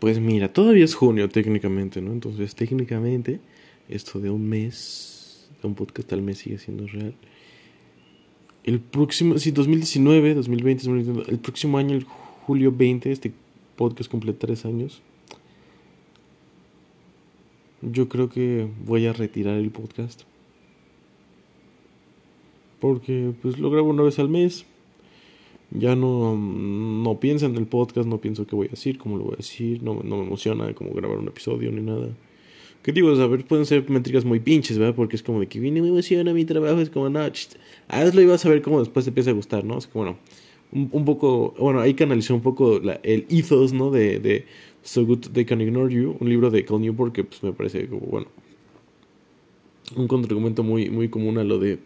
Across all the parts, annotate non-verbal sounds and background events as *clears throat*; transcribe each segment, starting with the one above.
Pues mira, todavía es junio técnicamente, ¿no? Entonces técnicamente esto de un mes, de un podcast al mes sigue siendo real. El próximo, sí, 2019, 2020, 2021, el próximo año, el julio 20, este podcast cumple tres años. Yo creo que voy a retirar el podcast. Porque pues lo grabo una vez al mes. Ya no, no en el podcast, no pienso qué voy a decir, cómo lo voy a decir, no, no me emociona como grabar un episodio ni nada. ¿Qué digo? A ver, pueden ser métricas muy pinches, ¿verdad? Porque es como de que viene me emociona mi trabajo, es como, no, hazlo y a ver cómo después te empieza a gustar, ¿no? Es como, bueno, un, poco, bueno, hay que analizar un poco la, el ethos, ¿no? De, de So Good They Can Ignore You, un libro de Cal Newport que pues me parece como, bueno, un contraargumento muy, muy común a lo de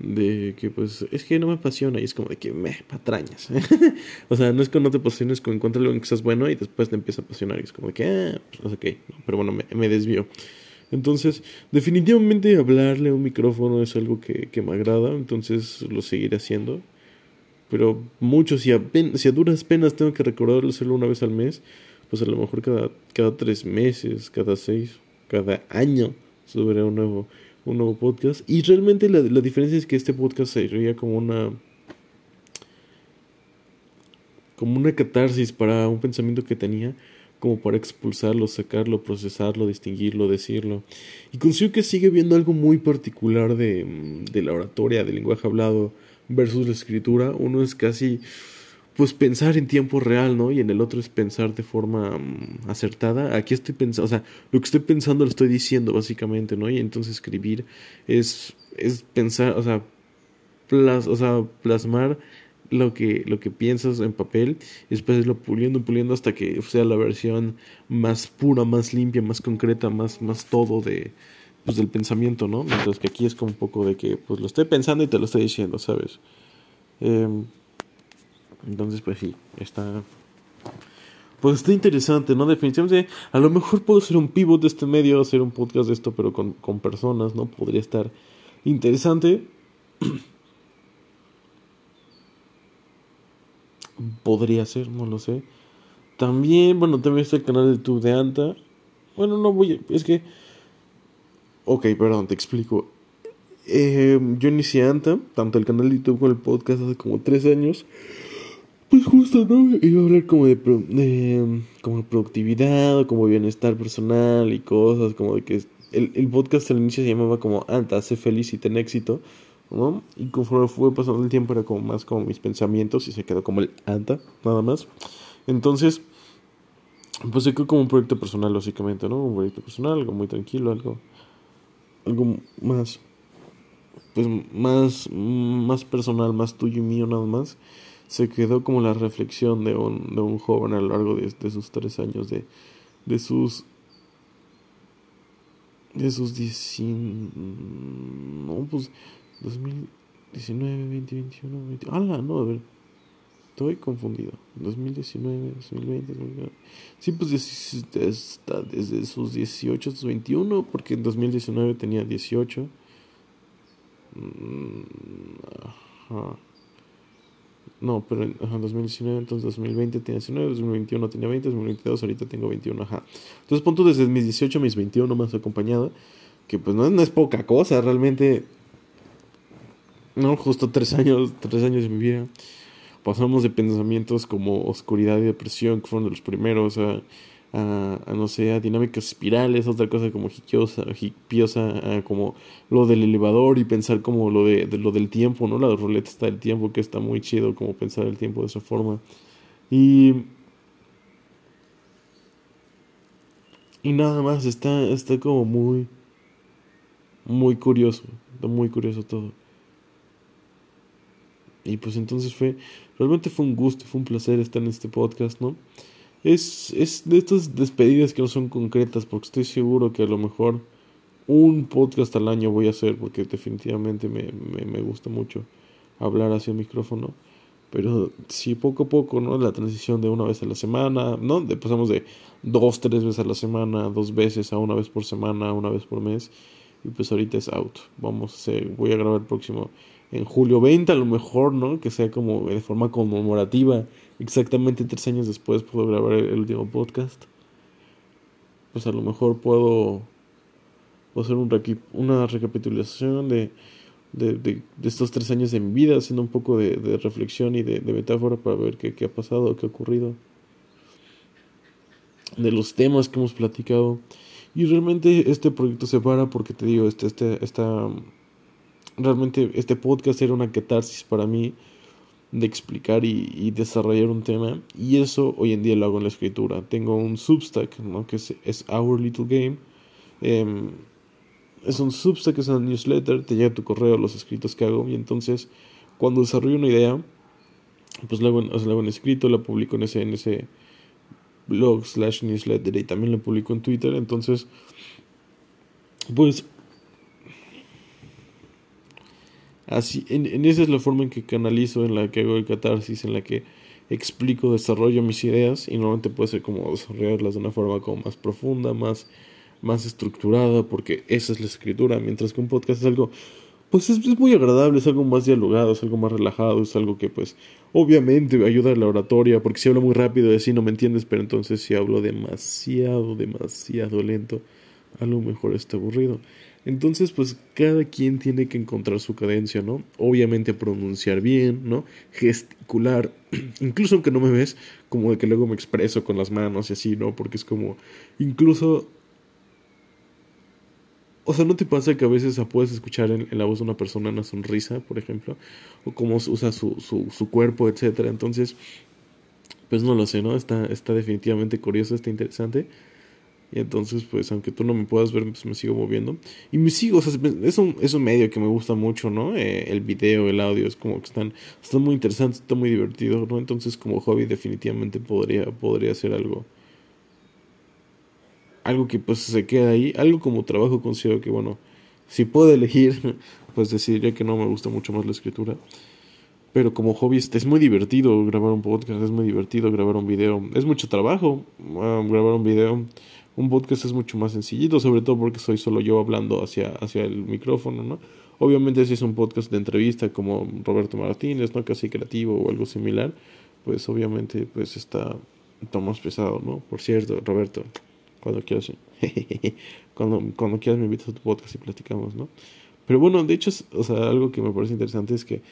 de que pues es que no me apasiona y es como de que me patrañas. *laughs* o sea, no es que no te apasiones, con encuentras algo en que estás bueno y después te empieza a apasionar y es como de que, ah, pues ok, pero bueno, me, me desvío. Entonces, definitivamente hablarle a un micrófono es algo que, que me agrada, entonces lo seguiré haciendo. Pero mucho, si a, si a duras penas tengo que recordarlo hacerlo una vez al mes, pues a lo mejor cada, cada tres meses, cada seis, cada año subiré un nuevo un nuevo podcast. Y realmente la, la diferencia es que este podcast sería como una como una catarsis para un pensamiento que tenía, como para expulsarlo, sacarlo, procesarlo, distinguirlo, decirlo. Y consigo que sigue viendo algo muy particular de, de la oratoria, del lenguaje hablado versus la escritura. Uno es casi pues pensar en tiempo real, ¿no? Y en el otro es pensar de forma mm, acertada. Aquí estoy pensando, o sea, lo que estoy pensando lo estoy diciendo básicamente, ¿no? Y entonces escribir es, es pensar, o sea, plas, o sea, plasmar lo que, lo que piensas en papel y después irlo puliendo, puliendo hasta que sea la versión más pura, más limpia, más concreta, más, más todo de, pues, del pensamiento, ¿no? Mientras que aquí es como un poco de que, pues lo estoy pensando y te lo estoy diciendo, ¿sabes? Eh, entonces, pues sí, está. Pues está interesante, ¿no? Definitivamente, a lo mejor puedo ser un pivot de este medio, hacer un podcast de esto, pero con, con personas, ¿no? Podría estar interesante. *clears throat* Podría ser, no lo sé. También, bueno, también está el canal de YouTube de Anta. Bueno, no voy a, es que... Ok, perdón, te explico. Eh, yo inicié Anta, tanto el canal de YouTube como el podcast hace como tres años. Pues justo, ¿no? Iba a hablar como de, de como productividad, como bienestar personal y cosas, como de que el, el podcast al inicio se llamaba como Anta, sé feliz y ten éxito, ¿no? Y conforme fue pasando el tiempo era como más como mis pensamientos y se quedó como el Anta, nada más. Entonces, pues se quedó como un proyecto personal básicamente, ¿no? Un proyecto personal, algo muy tranquilo, algo, algo más, pues más, más personal, más tuyo y mío nada más se quedó como la reflexión de un, de un joven a lo largo de, de sus tres años, de, de sus de sus 10, no, pues 2019, 2021, 20, ¡Hala! No, a ver, estoy confundido. 2019, 2020, 2020. Sí, pues está desde sus 18 hasta 21, porque en 2019 tenía 18. Mm, ajá. No, pero en 2019, entonces 2020 tenía 19, 2021 tenía 20, 2022 ahorita tengo 21, ajá. Entonces punto desde mis 18 a mis 21 más acompañada, que pues no, no es poca cosa, realmente, no, justo tres años, tres años de mi vida. Pasamos de pensamientos como oscuridad y depresión, que fueron de los primeros, a a, no sé, a dinámicas espirales, otra cosa como hipiosa, hipiosa como lo del elevador y pensar como lo de, lo del tiempo, ¿no? La ruleta está del tiempo, que está muy chido como pensar el tiempo de esa forma. Y y nada más, está está como muy muy curioso, está muy curioso todo. Y pues entonces fue realmente fue un gusto, fue un placer estar en este podcast, ¿no? Es, es de estas despedidas que no son concretas, porque estoy seguro que a lo mejor un podcast al año voy a hacer, porque definitivamente me, me, me gusta mucho hablar hacia el micrófono. Pero sí, poco a poco, ¿no? La transición de una vez a la semana, ¿no? De, pasamos de dos, tres veces a la semana, dos veces a una vez por semana, una vez por mes. Y pues ahorita es out. Vamos a hacer, voy a grabar el próximo en julio 20, a lo mejor, ¿no? Que sea como de forma conmemorativa exactamente tres años después puedo grabar el, último podcast. pues a lo mejor puedo, hacer un una recapitulación de, de, de, estos tres años mi vida, haciendo un poco de, de reflexión y de, metáfora para ver qué, qué ha pasado, qué ha ocurrido, de los temas que hemos platicado. Y realmente este proyecto se para porque te digo, este, este, esta, realmente este podcast era una catarsis para mí de explicar y, desarrollar un tema. Y eso hoy en día lo hago en la escritura. Tengo un Substack, ¿no? que es, Our Little Game. Em, es un Substack, es una newsletter, te llega tu correo los escritos que hago. Y entonces, cuando desarrollo una idea, pues sea, hago en escrito, la publico en ese, en ese blog slash newsletter y también la publico en Twitter. Entonces, pues Así, en, en, esa es la forma en que canalizo, en la que hago el catarsis, en la que explico, desarrollo mis ideas y normalmente puede ser como desarrollarlas de una forma como más profunda, más, más estructurada, porque esa es la escritura, mientras que un podcast es algo, pues es, es, muy agradable, es algo más dialogado, es algo más relajado, es algo que pues obviamente ayuda a la oratoria, porque si hablo muy rápido así no me entiendes, pero entonces si hablo demasiado, demasiado lento, a lo mejor está aburrido. Entonces, pues cada quien tiene que encontrar su cadencia, ¿no? Obviamente pronunciar bien, ¿no? Gesticular, *clears throat* incluso aunque no me ves, como de que luego me expreso con las manos y así, ¿no? Porque es como, incluso... O sea, ¿no te pasa que a veces puedes escuchar en, la voz de una persona una sonrisa, por ejemplo? O cómo usa su, su, su cuerpo, etcétera. Entonces, pues no lo sé, ¿no? Está, está definitivamente curioso, está interesante. Y entonces, pues, aunque tú no me puedas ver, pues me sigo moviendo. Y me sigo, o es un, es un medio que me gusta mucho, ¿no? Eh, el video, el audio, es como que están, están muy interesantes, está muy divertido, ¿no? Entonces, como hobby, definitivamente podría, podría ser algo. Algo que pues se queda ahí. Algo como trabajo considero que, bueno, si puedo elegir, *laughs* pues decidiría que no me gusta mucho más la escritura. Pero como hobby es muy divertido grabar un podcast, es muy divertido grabar un video. Es mucho trabajo ah, grabar un video un podcast es mucho más sencillito, sobre todo porque soy solo yo hablando hacia, hacia el micrófono, ¿no? Obviamente si es un podcast de entrevista como Roberto Martínez, ¿no? Casi creativo o algo similar, pues obviamente pues está, está más pesado, ¿no? Por cierto, Roberto, cuando quieras, *laughs* cuando, cuando quieras me invitas a tu podcast y platicamos, ¿no? Pero bueno, de hecho, o sea, algo que me parece interesante es que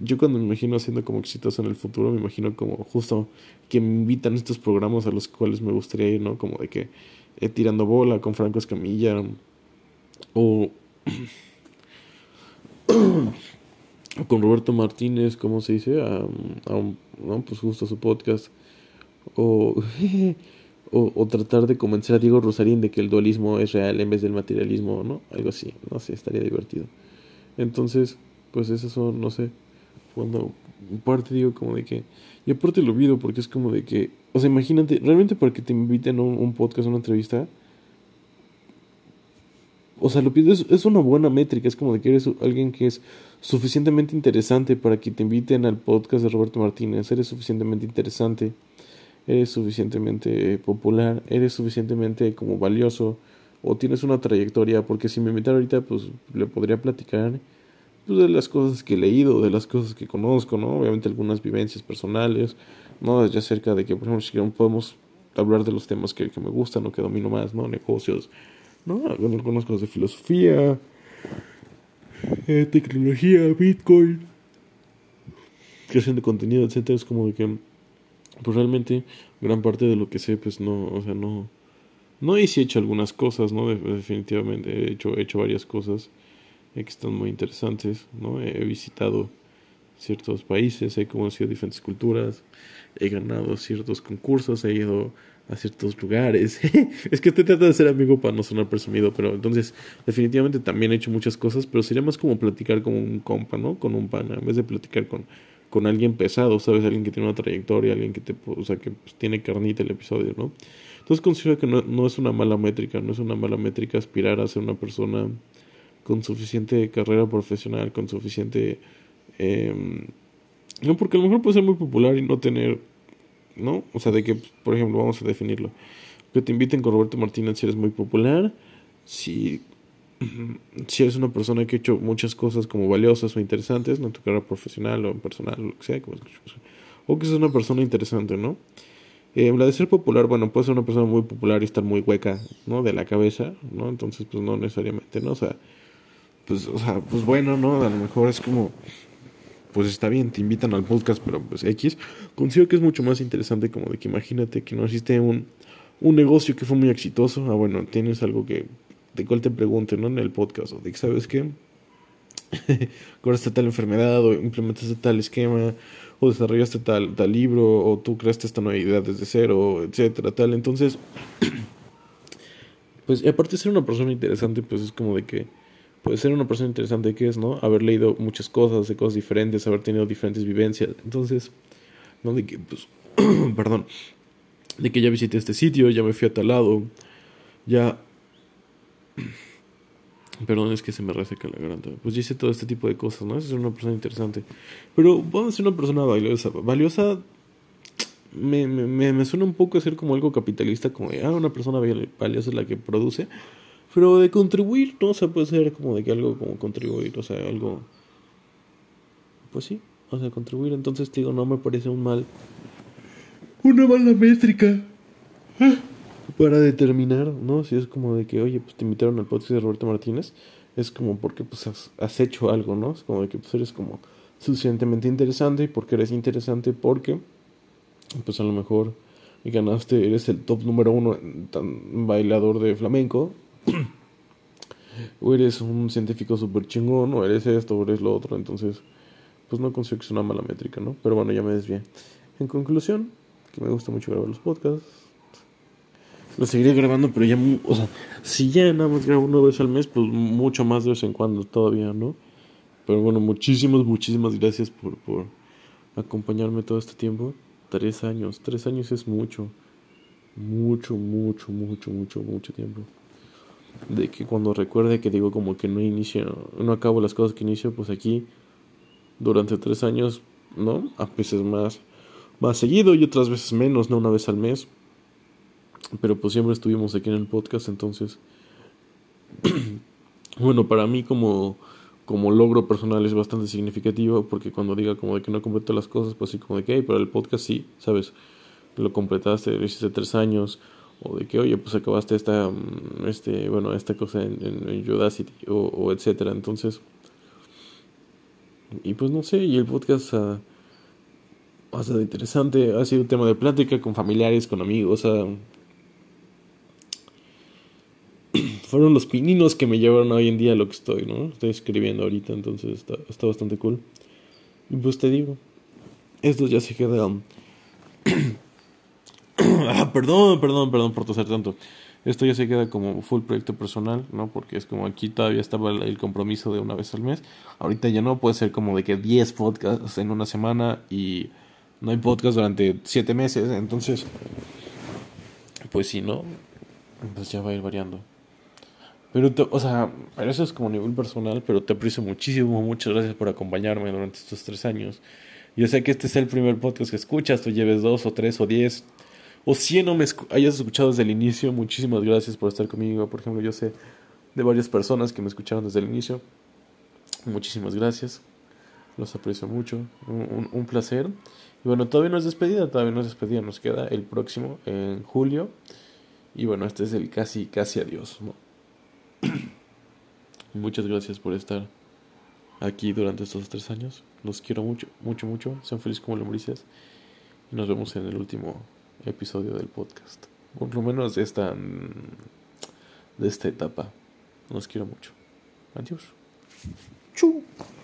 yo cuando me imagino siendo como exitoso en el futuro, me imagino como justo que me invitan estos programas a los cuales me gustaría ir, ¿no? Como de que eh, tirando bola con Franco Escamilla o, *clears throat* con Roberto Martínez, ¿cómo se dice? A. Pues justo su podcast. O, *laughs* o, o, tratar de convencer a Diego Rosarín de que el dualismo es real en vez del materialismo, ¿no? Algo así, no sé, estaría divertido. Entonces, pues eso son, no sé, cuando parte digo como de que y aparte lo olvido porque es como de que o sea imagínate realmente para que te inviten a un, podcast a una entrevista o sea lo pides es, una buena métrica es como de que eres alguien que es suficientemente interesante para que te inviten al podcast de Roberto Martínez eres suficientemente interesante eres suficientemente popular eres suficientemente como valioso o tienes una trayectoria porque si me invitan ahorita pues le podría platicar pues, de las cosas que he leído, de las cosas que conozco, ¿no? Obviamente algunas vivencias personales, ¿no? Ya acerca de que, por ejemplo, si podemos hablar de los temas que, que me gustan o que domino más, ¿no? Negocios, ¿no? Algunas cosas de filosofía, eh, tecnología, Bitcoin, creación de contenido, etcétera. Es como de que, pues realmente, gran parte de lo que sé, pues no, o sea, no. No, y sí he hecho algunas cosas, ¿no? Definitivamente he hecho, he hecho varias cosas que están muy interesantes, ¿no? He visitado ciertos países, he conocido diferentes culturas, he ganado ciertos concursos, he ido a ciertos lugares. *laughs* es que estoy tratando de ser amigo para no sonar presumido, pero entonces definitivamente también he hecho muchas cosas, pero sería más como platicar con un compa, ¿no? Con un pana, en vez de platicar con, con alguien pesado, ¿sabes? Alguien que tiene una trayectoria, alguien que te, o sea, que pues, tiene carnita el episodio, ¿no? Entonces considero que no, no es una mala métrica, no es una mala métrica aspirar a ser una persona con suficiente carrera profesional, con suficiente... Em, no, porque a lo mejor puede ser muy popular y no tener, ¿no? O sea, de que, por ejemplo, vamos a definirlo. Que te inviten con Roberto Martínez si eres muy popular, si, *clears throat* si eres una persona que ha hecho muchas cosas como valiosas o interesantes, ¿no? En tu carrera profesional o personal, lo que sea, o que seas una persona interesante, ¿no? Eh, la de ser popular, bueno, puede ser una persona muy popular y estar muy hueca, ¿no? De la cabeza, ¿no? Entonces, pues no necesariamente, ¿no? O sea, pues, o sea, pues bueno, ¿no? A lo mejor es como, pues está bien, te invitan al podcast, pero pues X. Considero que es mucho más interesante como de que imagínate que no existe un, un negocio que fue muy exitoso. Ah, bueno, tienes algo que, de cual te pregunten, ¿no? En el podcast, o de que, ¿sabes qué? *laughs* curaste tal enfermedad, o implementaste tal esquema, o desarrollaste tal, tal libro, o tú creaste esta nueva idea desde cero, etcétera, tal. Entonces, *clears throat* pues, y aparte de ser una persona interesante, pues es como de que puede ser una persona interesante que es, ¿no? Haber leído muchas cosas, de cosas diferentes, haber tenido diferentes vivencias. Entonces, ¿no? De que, pues, *clears throat* perdón, de que ya visité este sitio, ya me fui a tal lado, ya... *clears throat* Perdón, es que se me reseca la garganta. Pues ya hice todo este tipo de cosas, ¿no? Es una persona interesante. Pero vamos a ser una persona valiosa. Valiosa me, me, me, suena un poco a ser como algo capitalista, como ah, una persona valiosa es la que produce. Pero de contribuir, ¿no? O sea, puede ser como de que algo como contribuir, o sea, algo... Pues sí, o sea, contribuir. Entonces, digo, no me parece un mal... Una mala métrica. Para determinar, ¿no? Si es como de que, oye, pues te invitaron al podcast de Roberto Martínez. Es como porque pues has, has hecho algo, ¿no? Es como de que pues eres como suficientemente interesante. ¿Y porque eres interesante? Porque, pues a lo mejor ganaste, eres el top número uno tan bailador de flamenco *clears throat* o eres un científico súper chingón, o eres esto, o eres lo otro. Entonces, pues no considero que sea una mala métrica, ¿no? Pero bueno, ya me desvié. En conclusión, que me gusta mucho grabar los podcasts. Lo seguiré grabando, pero ya, o sea, si ya nada más grabo una vez al mes, pues mucho más de vez en cuando todavía, ¿no? Pero bueno, muchísimas, muchísimas gracias por, por acompañarme todo este tiempo. Tres años, tres años es mucho. Mucho, mucho, mucho, mucho, mucho tiempo de que cuando recuerde que digo como que no inicio, no acabo las cosas que inicio, pues aquí durante tres años, ¿no? A veces más, más seguido y otras veces menos, ¿no? Una vez al mes. Pero pues siempre estuvimos aquí en el podcast, entonces, *clears throat* bueno, para mí como, como logro personal es bastante significativo, porque cuando diga como de que no completo las cosas, pues sí, como de que, hey, pero el podcast sí, ¿sabes? Lo completaste, lo hiciste tres años, o de que oye pues acabaste esta mm, este bueno esta cosa en, en, Udacity o, o, etcétera entonces y pues no sé y el podcast ha, ha sido interesante ha sido un tema de plática con familiares con amigos *clears throat* fueron los pininos que me llevaron hoy en día a lo que estoy no estoy escribiendo ahorita entonces está, está bastante cool. Y pues te digo esto ya se queda *clears throat* *laughs* ah, perdón, perdón, perdón por toser tanto. Esto ya se queda como full proyecto personal, ¿no? Porque es como aquí todavía estaba el, compromiso de una vez al mes. Ahorita ya no, puede ser como de que 10 podcasts en una semana y no hay podcast durante 7 meses. Entonces, pues si no, pues ya va a ir variando. Pero, o sea, eso es como nivel personal, pero te aprecio muchísimo. Muchas gracias por acompañarme durante estos tres años. Yo sé que este es el primer podcast que escuchas, tú lleves dos o tres o diez o si no me hayas escuchado desde el inicio, muchísimas gracias por estar conmigo. Por ejemplo, yo sé de varias personas que me escucharon desde el inicio. Muchísimas gracias. Los aprecio mucho. Un, placer. Y bueno, todavía no es despedida, todavía no es despedida. Nos queda el próximo en julio. Y bueno, este es el casi, casi adiós. *clears throat* Muchas gracias por estar aquí durante estos tres años. Los quiero mucho, mucho, mucho. Sean felices como lombrices. Y nos vemos en el último episodio del podcast. Por lo menos de esta, de esta etapa. Los quiero mucho. Adiós. Chu.